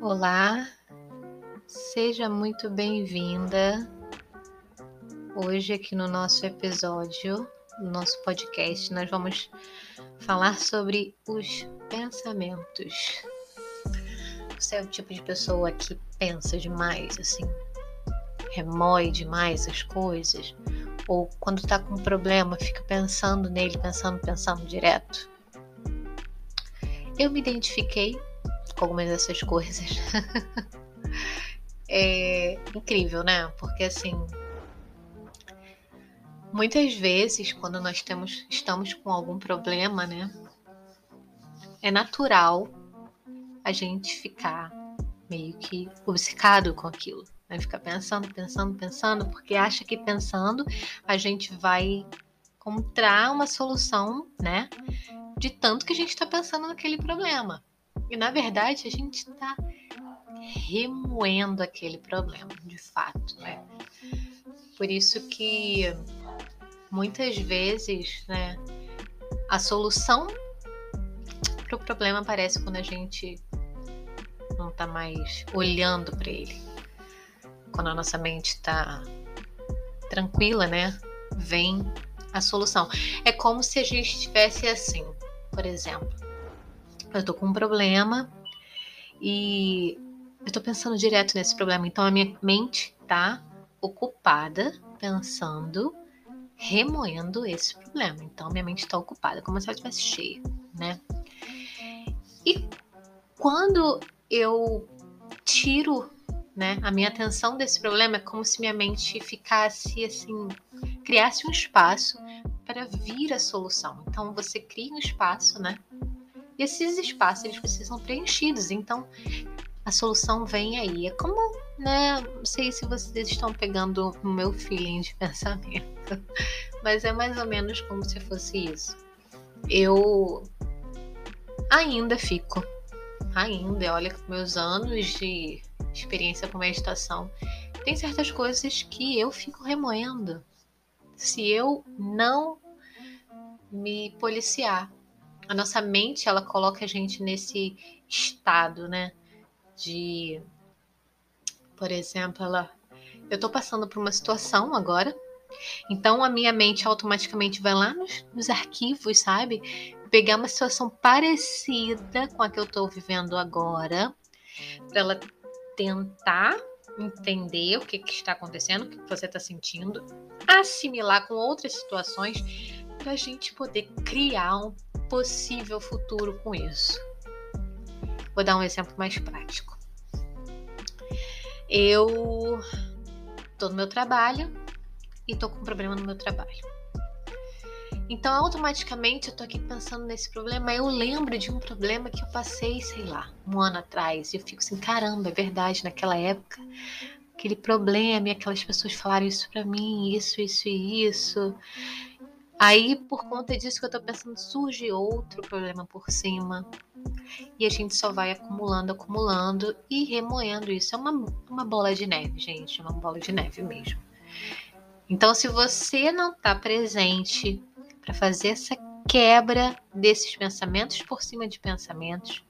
Olá, seja muito bem-vinda hoje aqui no nosso episódio, no nosso podcast, nós vamos falar sobre os pensamentos. Você é o tipo de pessoa que pensa demais, assim, remói demais as coisas, ou quando tá com um problema fica pensando nele, pensando, pensando direto. Eu me identifiquei algumas dessas coisas. é incrível, né? Porque assim, muitas vezes quando nós temos, estamos com algum problema, né? É natural a gente ficar meio que obcecado com aquilo. Né? Ficar pensando, pensando, pensando, porque acha que pensando a gente vai encontrar uma solução, né? De tanto que a gente está pensando naquele problema. E na verdade a gente está remoendo aquele problema, de fato, né? Por isso que muitas vezes, né, a solução para o problema aparece quando a gente não está mais olhando para ele. Quando a nossa mente está tranquila, né? Vem a solução. É como se a gente estivesse assim, por exemplo, eu tô com um problema e eu tô pensando direto nesse problema. Então a minha mente tá ocupada pensando, remoendo esse problema. Então minha mente está ocupada, como se ela estivesse cheia, né? E quando eu tiro né, a minha atenção desse problema, é como se minha mente ficasse assim, criasse um espaço para vir a solução. Então você cria um espaço, né? E esses espaços eles precisam preenchidos. Então a solução vem aí. É como, né? Não sei se vocês estão pegando o meu feeling de pensamento, mas é mais ou menos como se fosse isso. Eu ainda fico, ainda, olha, com meus anos de experiência com meditação, tem certas coisas que eu fico remoendo. Se eu não me policiar, a nossa mente ela coloca a gente nesse estado, né? De, por exemplo, ela, eu tô passando por uma situação agora, então a minha mente automaticamente vai lá nos, nos arquivos, sabe? Pegar uma situação parecida com a que eu tô vivendo agora, para ela tentar entender o que, que está acontecendo, o que você está sentindo, assimilar com outras situações para a gente poder criar um possível futuro com isso. Vou dar um exemplo mais prático. Eu tô no meu trabalho e tô com um problema no meu trabalho. Então, automaticamente, eu tô aqui pensando nesse problema. Eu lembro de um problema que eu passei, sei lá, um ano atrás. E eu fico assim, caramba, é verdade, naquela época, aquele problema e aquelas pessoas falaram isso pra mim, isso, isso e isso. Aí, por conta disso que eu tô pensando, surge outro problema por cima. E a gente só vai acumulando, acumulando e remoendo isso. É uma, uma bola de neve, gente. É uma bola de neve mesmo. Então, se você não tá presente para fazer essa quebra desses pensamentos por cima de pensamentos,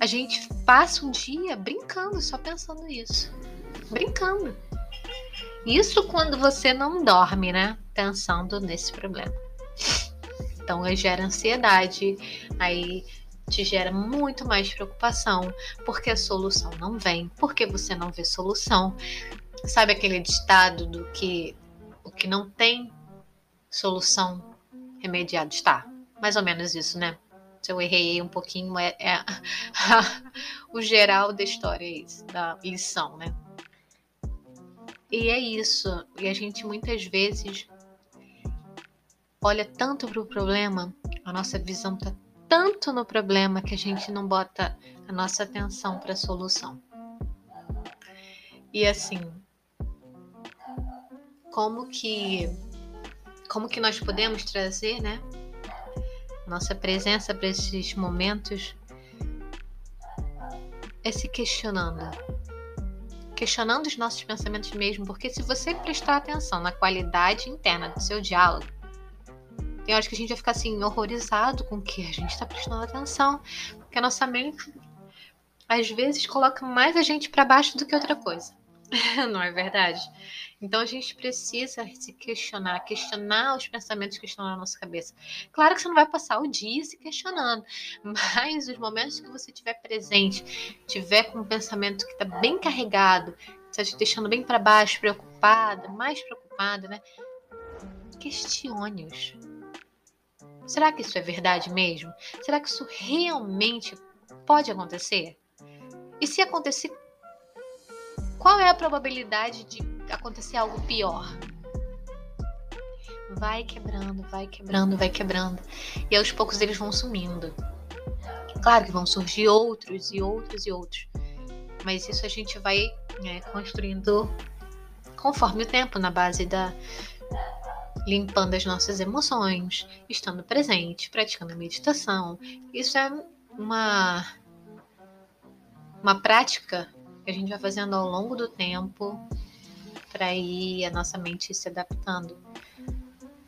a gente passa um dia brincando, só pensando isso. Brincando. Isso quando você não dorme, né? Pensando nesse problema. Então, gera ansiedade, aí te gera muito mais preocupação, porque a solução não vem, porque você não vê solução. Sabe aquele ditado do que o que não tem solução remediado está? Mais ou menos isso, né? Se eu errei um pouquinho, é, é o geral da história, é isso, da lição, né? E é isso. E a gente muitas vezes olha tanto para o problema, a nossa visão está tanto no problema que a gente não bota a nossa atenção para a solução. E assim, como que como que nós podemos trazer, né, nossa presença para esses momentos é se questionando questionando os nossos pensamentos mesmo, porque se você prestar atenção na qualidade interna do seu diálogo, tem horas que a gente vai ficar assim, horrorizado com o que a gente está prestando atenção, porque a nossa mente, às vezes coloca mais a gente para baixo do que outra coisa. Não é verdade? Então a gente precisa se questionar, questionar os pensamentos que estão na nossa cabeça. Claro que você não vai passar o dia se questionando, mas os momentos que você tiver presente, tiver com um pensamento que está bem carregado, está te deixando bem para baixo, preocupada, mais preocupada, né? Questione-os. Será que isso é verdade mesmo? Será que isso realmente pode acontecer? E se acontecer, qual é a probabilidade de acontecer algo pior? Vai quebrando, vai quebrando, vai quebrando. E aos poucos eles vão sumindo. Claro que vão surgir outros e outros e outros. Mas isso a gente vai né, construindo conforme o tempo, na base da, limpando as nossas emoções, estando presente, praticando a meditação. Isso é uma uma prática que a gente vai fazendo ao longo do tempo para ir a nossa mente se adaptando.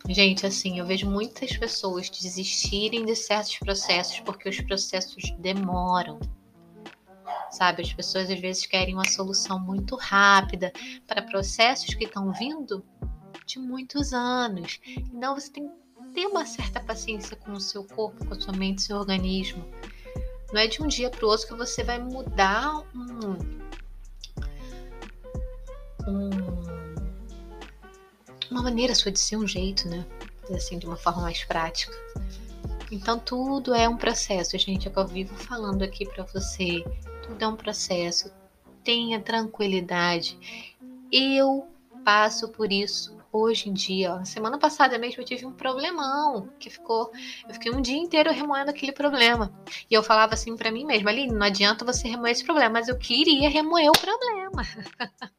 Gente, assim, eu vejo muitas pessoas desistirem de certos processos porque os processos demoram. Sabe, as pessoas às vezes querem uma solução muito rápida para processos que estão vindo de muitos anos. Então você tem que ter uma certa paciência com o seu corpo, com a sua mente, seu organismo. Não é de um dia para o outro que você vai mudar um, um, uma maneira sua de ser um jeito, né? Assim, de uma forma mais prática. Então tudo é um processo, gente. É o que eu vivo falando aqui para você. Tudo é um processo. Tenha tranquilidade. Eu passo por isso hoje em dia. Semana passada mesmo eu tive um problemão que ficou. Eu fiquei um dia inteiro remoendo aquele problema. E eu falava assim para mim mesma: ali, não adianta você remoer esse problema, mas eu queria remoer o problema.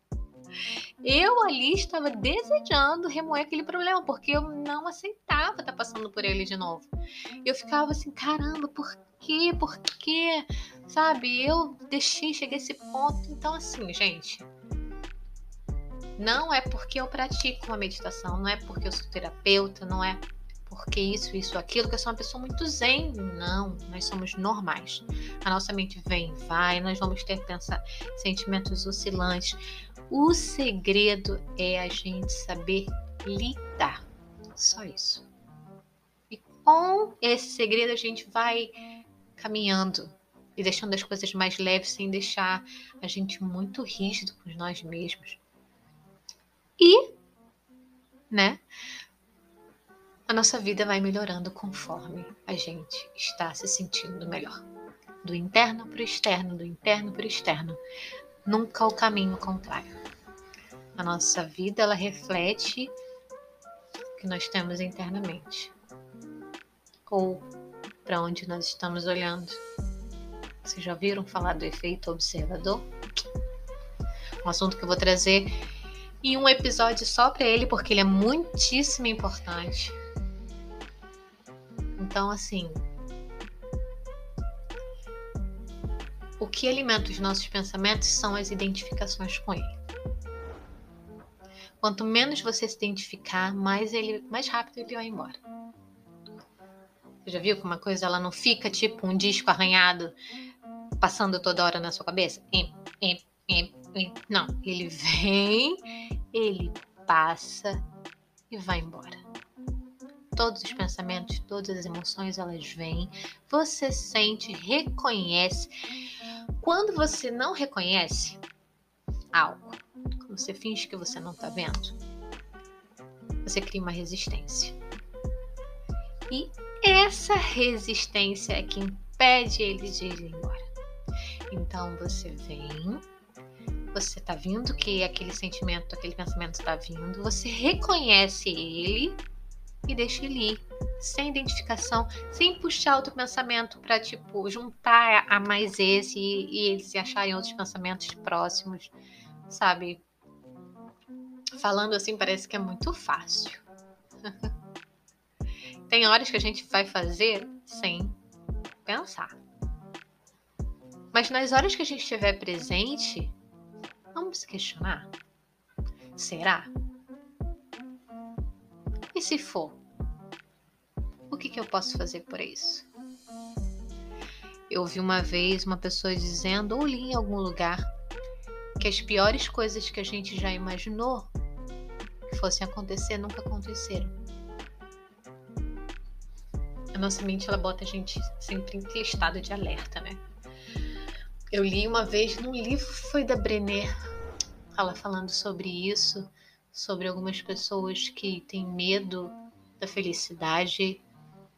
eu ali estava desejando remoer aquele problema, porque eu não aceitava estar passando por ele de novo. Eu ficava assim, caramba, por quê? Por quê? Sabe? Eu deixei chegar esse ponto. Então, assim, gente, não é porque eu pratico uma meditação, não é porque eu sou terapeuta, não é porque isso, isso, aquilo, que eu sou uma pessoa muito zen. Não, nós somos normais. A nossa mente vem, vai, nós vamos ter sentimentos oscilantes. O segredo é a gente saber lidar. Só isso. E com esse segredo a gente vai caminhando e deixando as coisas mais leves sem deixar a gente muito rígido com nós mesmos. E, né, a nossa vida vai melhorando conforme a gente está se sentindo melhor. Do interno para o externo, do interno para o externo. Nunca o caminho contrário. A nossa vida, ela reflete o que nós temos internamente. Ou para onde nós estamos olhando. Vocês já ouviram falar do efeito observador? Um assunto que eu vou trazer e um episódio só para ele, porque ele é muitíssimo importante. Então, assim, o que alimenta os nossos pensamentos são as identificações com ele. Quanto menos você se identificar, mais ele, mais rápido ele vai embora. Você já viu que uma coisa ela não fica tipo um disco arranhado passando toda hora na sua cabeça? Não, ele vem ele passa e vai embora. Todos os pensamentos, todas as emoções, elas vêm. Você sente, reconhece. Quando você não reconhece algo, quando você finge que você não está vendo, você cria uma resistência. E essa resistência é que impede ele de ir embora. Então você vem, você está vindo, que aquele sentimento, aquele pensamento está vindo, você reconhece ele e deixa ele ir, sem identificação, sem puxar outro pensamento para tipo juntar a mais esse e, e eles se acharem outros pensamentos próximos, sabe? Falando assim parece que é muito fácil. Tem horas que a gente vai fazer sem pensar. Mas nas horas que a gente estiver presente, Vamos se questionar? Será? E se for? O que, que eu posso fazer por isso? eu vi uma vez uma pessoa dizendo, ou li em algum lugar, que as piores coisas que a gente já imaginou que fossem acontecer nunca aconteceram. A nossa mente ela bota a gente sempre em estado de alerta, né? Eu li uma vez num livro foi da Brené, ela falando sobre isso, sobre algumas pessoas que têm medo da felicidade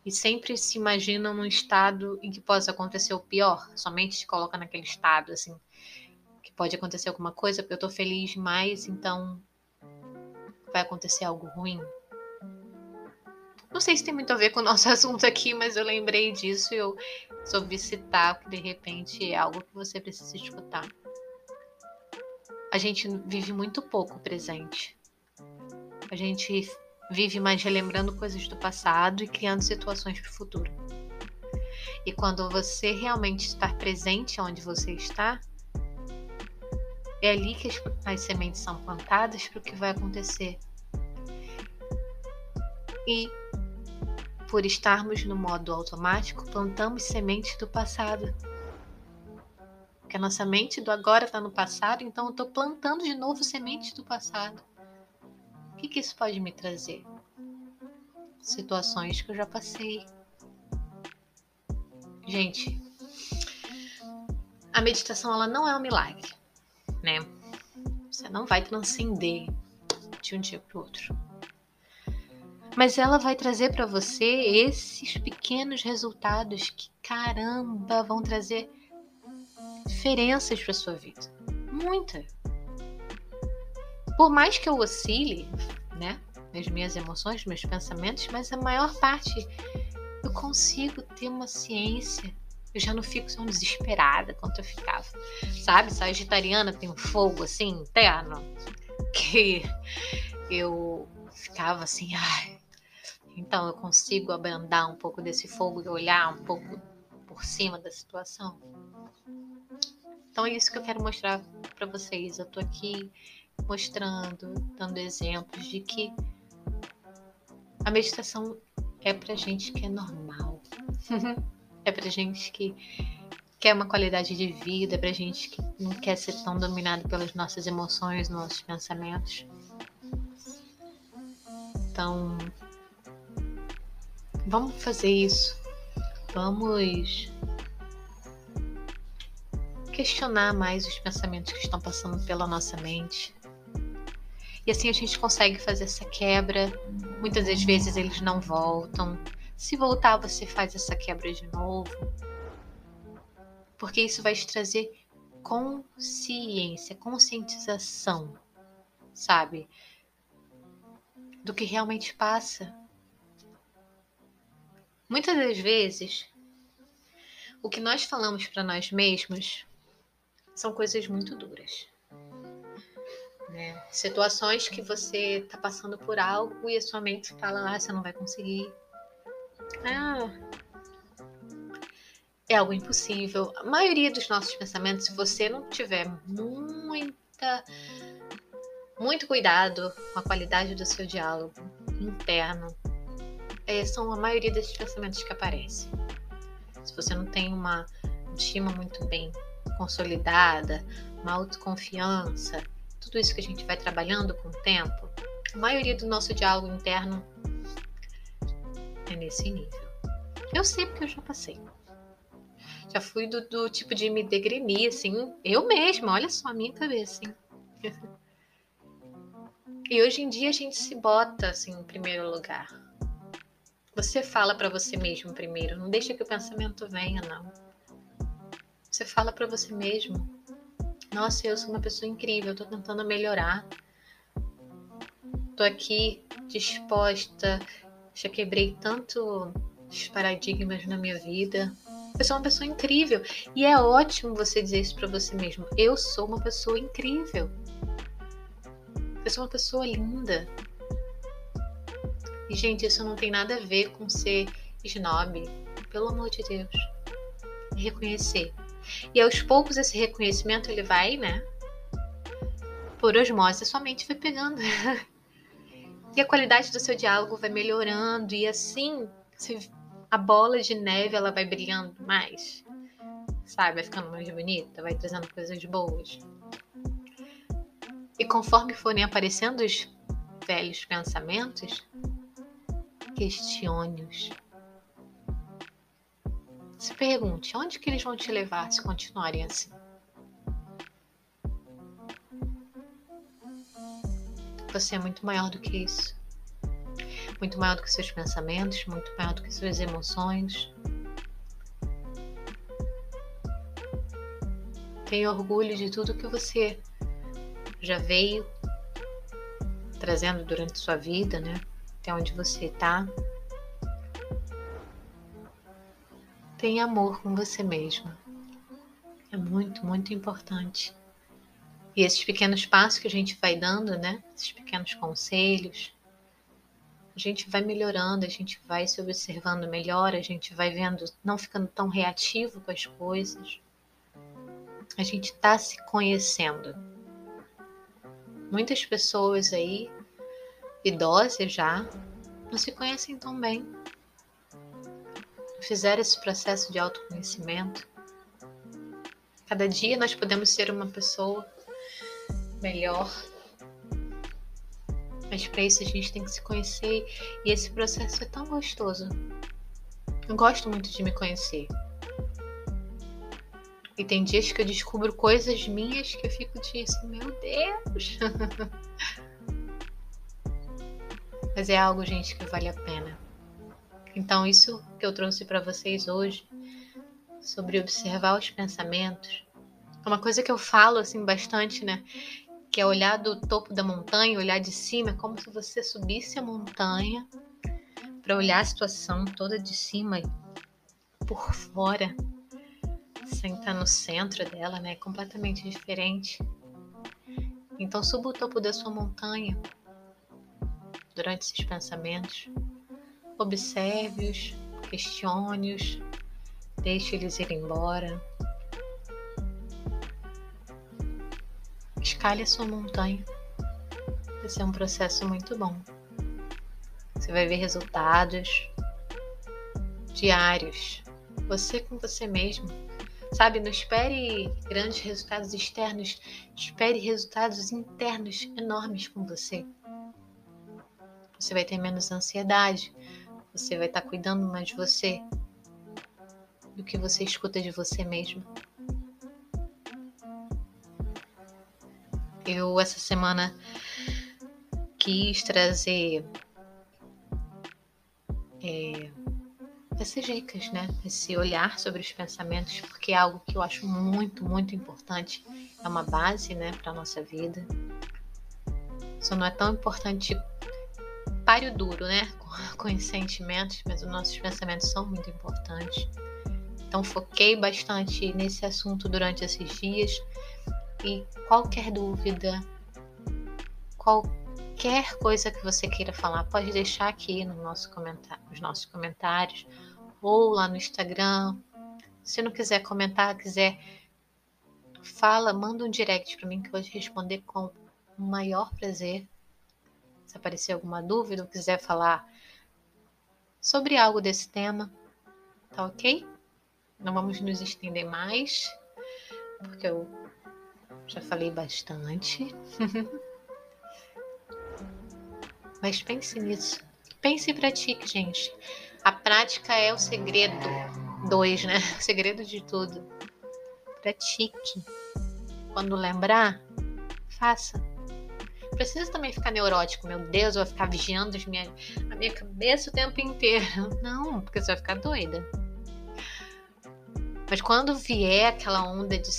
e sempre se imaginam num estado em que possa acontecer o pior, somente se coloca naquele estado assim, que pode acontecer alguma coisa porque eu tô feliz demais, então vai acontecer algo ruim. Não sei se tem muito a ver com o nosso assunto aqui, mas eu lembrei disso e eu soube citar que de repente é algo que você precisa escutar. A gente vive muito pouco o presente. A gente vive mais relembrando coisas do passado e criando situações para o futuro. E quando você realmente está presente onde você está, é ali que as, as sementes são plantadas para o que vai acontecer. E por estarmos no modo automático, plantamos sementes do passado. Porque a nossa mente do agora está no passado, então eu estou plantando de novo sementes do passado. O que, que isso pode me trazer? Situações que eu já passei. Gente, a meditação ela não é um milagre, né? Você não vai transcender de um dia para o outro. Mas ela vai trazer para você esses pequenos resultados que, caramba, vão trazer diferenças para sua vida. Muita por mais que eu oscile, né, nas minhas emoções, meus pensamentos, mas a maior parte eu consigo ter uma ciência. Eu já não fico tão desesperada quanto eu ficava. Sabe, sagitariana tem um fogo assim interno que eu ficava assim, ai. Então eu consigo abrandar um pouco desse fogo e olhar um pouco por cima da situação. Então é isso que eu quero mostrar para vocês. Eu tô aqui mostrando, dando exemplos de que a meditação é pra gente que é normal. é pra gente que quer uma qualidade de vida, é pra gente que não quer ser tão dominado pelas nossas emoções, nossos pensamentos. Então, vamos fazer isso. Vamos questionar mais os pensamentos que estão passando pela nossa mente. E assim a gente consegue fazer essa quebra. Muitas das vezes eles não voltam. Se voltar, você faz essa quebra de novo. Porque isso vai te trazer consciência, conscientização, sabe? Do que realmente passa. Muitas das vezes, o que nós falamos para nós mesmos são coisas muito duras. Né? Situações que você está passando por algo e a sua mente fala, ah, você não vai conseguir. Ah, é algo impossível. A maioria dos nossos pensamentos, se você não tiver muita, muito cuidado com a qualidade do seu diálogo interno, é, são a maioria desses pensamentos que aparecem. Se você não tem uma estima muito bem consolidada, uma autoconfiança, tudo isso que a gente vai trabalhando com o tempo, a maioria do nosso diálogo interno é nesse nível. Eu sei porque eu já passei. Já fui do, do tipo de me degrenir, assim, eu mesma, olha só a minha cabeça, assim. E hoje em dia a gente se bota assim em primeiro lugar. Você fala para você mesmo primeiro, não deixa que o pensamento venha, não. Você fala para você mesmo, nossa, eu sou uma pessoa incrível, tô tentando melhorar. Tô aqui disposta. Já quebrei tantos paradigmas na minha vida. Eu sou uma pessoa incrível. E é ótimo você dizer isso para você mesmo. Eu sou uma pessoa incrível. Eu sou uma pessoa linda. E, gente, isso não tem nada a ver com ser snob. Pelo amor de Deus. Reconhecer e aos poucos esse reconhecimento ele vai, né? Por osmose, a sua mente vai pegando. e a qualidade do seu diálogo vai melhorando e assim a bola de neve ela vai brilhando mais. sabe? Vai ficando mais bonita, vai trazendo coisas boas. E conforme forem aparecendo os velhos pensamentos, questione-os. Se pergunte onde que eles vão te levar se continuarem assim. Você é muito maior do que isso. Muito maior do que seus pensamentos, muito maior do que suas emoções. Tenha orgulho de tudo que você já veio trazendo durante sua vida, né? Até onde você está. Tenha amor com você mesma. É muito, muito importante. E esses pequenos passos que a gente vai dando, né? Esses pequenos conselhos, a gente vai melhorando, a gente vai se observando melhor, a gente vai vendo, não ficando tão reativo com as coisas. A gente está se conhecendo. Muitas pessoas aí, idosas já, não se conhecem tão bem. Fizeram esse processo de autoconhecimento. Cada dia nós podemos ser uma pessoa melhor. Mas para isso a gente tem que se conhecer e esse processo é tão gostoso. Eu gosto muito de me conhecer. E tem dias que eu descubro coisas minhas que eu fico assim, meu Deus. Mas é algo, gente, que vale a pena. Então, isso que eu trouxe para vocês hoje sobre observar os pensamentos, é uma coisa que eu falo assim bastante, né? que é olhar do topo da montanha, olhar de cima, é como se você subisse a montanha para olhar a situação toda de cima por fora, sem estar no centro dela, né? É completamente diferente. Então suba o topo da sua montanha durante esses pensamentos. Observe-os, questione-os, deixe eles ir embora. escalhe a sua montanha. Vai ser um processo muito bom. Você vai ver resultados diários. Você com você mesmo. Sabe, não espere grandes resultados externos, espere resultados internos enormes com você. Você vai ter menos ansiedade, você vai estar cuidando mais de você do que você escuta de você mesmo. Eu essa semana quis trazer é, essas dicas, né? Esse olhar sobre os pensamentos, porque é algo que eu acho muito, muito importante. É uma base, né, para nossa vida. Só não é tão importante páreo duro, né, com os sentimentos, mas os nossos pensamentos são muito importantes. Então foquei bastante nesse assunto durante esses dias e qualquer dúvida, qualquer coisa que você queira falar, pode deixar aqui no nosso comentário, nos nossos comentários ou lá no Instagram. Se não quiser comentar, quiser fala, manda um direct para mim que eu vou te responder com o maior prazer. Se aparecer alguma dúvida ou quiser falar sobre algo desse tema, tá ok? Não vamos nos estender mais, porque eu já falei bastante. Mas pense nisso. Pense e pratique, gente. A prática é o segredo. Dois, né? O segredo de tudo. Pratique. Quando lembrar, faça. Precisa também ficar neurótico. Meu Deus, eu vou ficar vigiando minha, a minha cabeça o tempo inteiro. Não, porque você vai ficar doida. Mas quando vier aquela onda de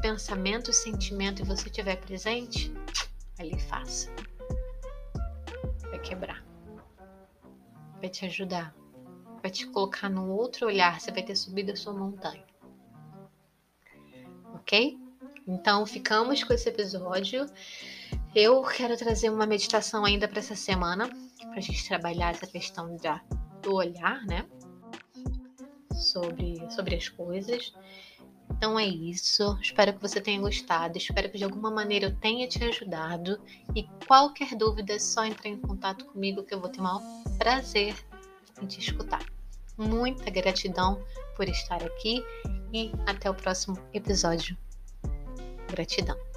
pensamento e sentimento e você estiver presente, ali faça. Vai quebrar. Vai te ajudar. Vai te colocar num outro olhar. Você vai ter subido a sua montanha. Ok? Então ficamos com esse episódio. Eu quero trazer uma meditação ainda para essa semana, para a gente trabalhar essa questão da, do olhar, né? sobre, sobre as coisas. Então é isso. Espero que você tenha gostado. Espero que de alguma maneira eu tenha te ajudado. E qualquer dúvida é só entrar em contato comigo que eu vou ter o maior prazer em te escutar. Muita gratidão por estar aqui e até o próximo episódio. Gratidão.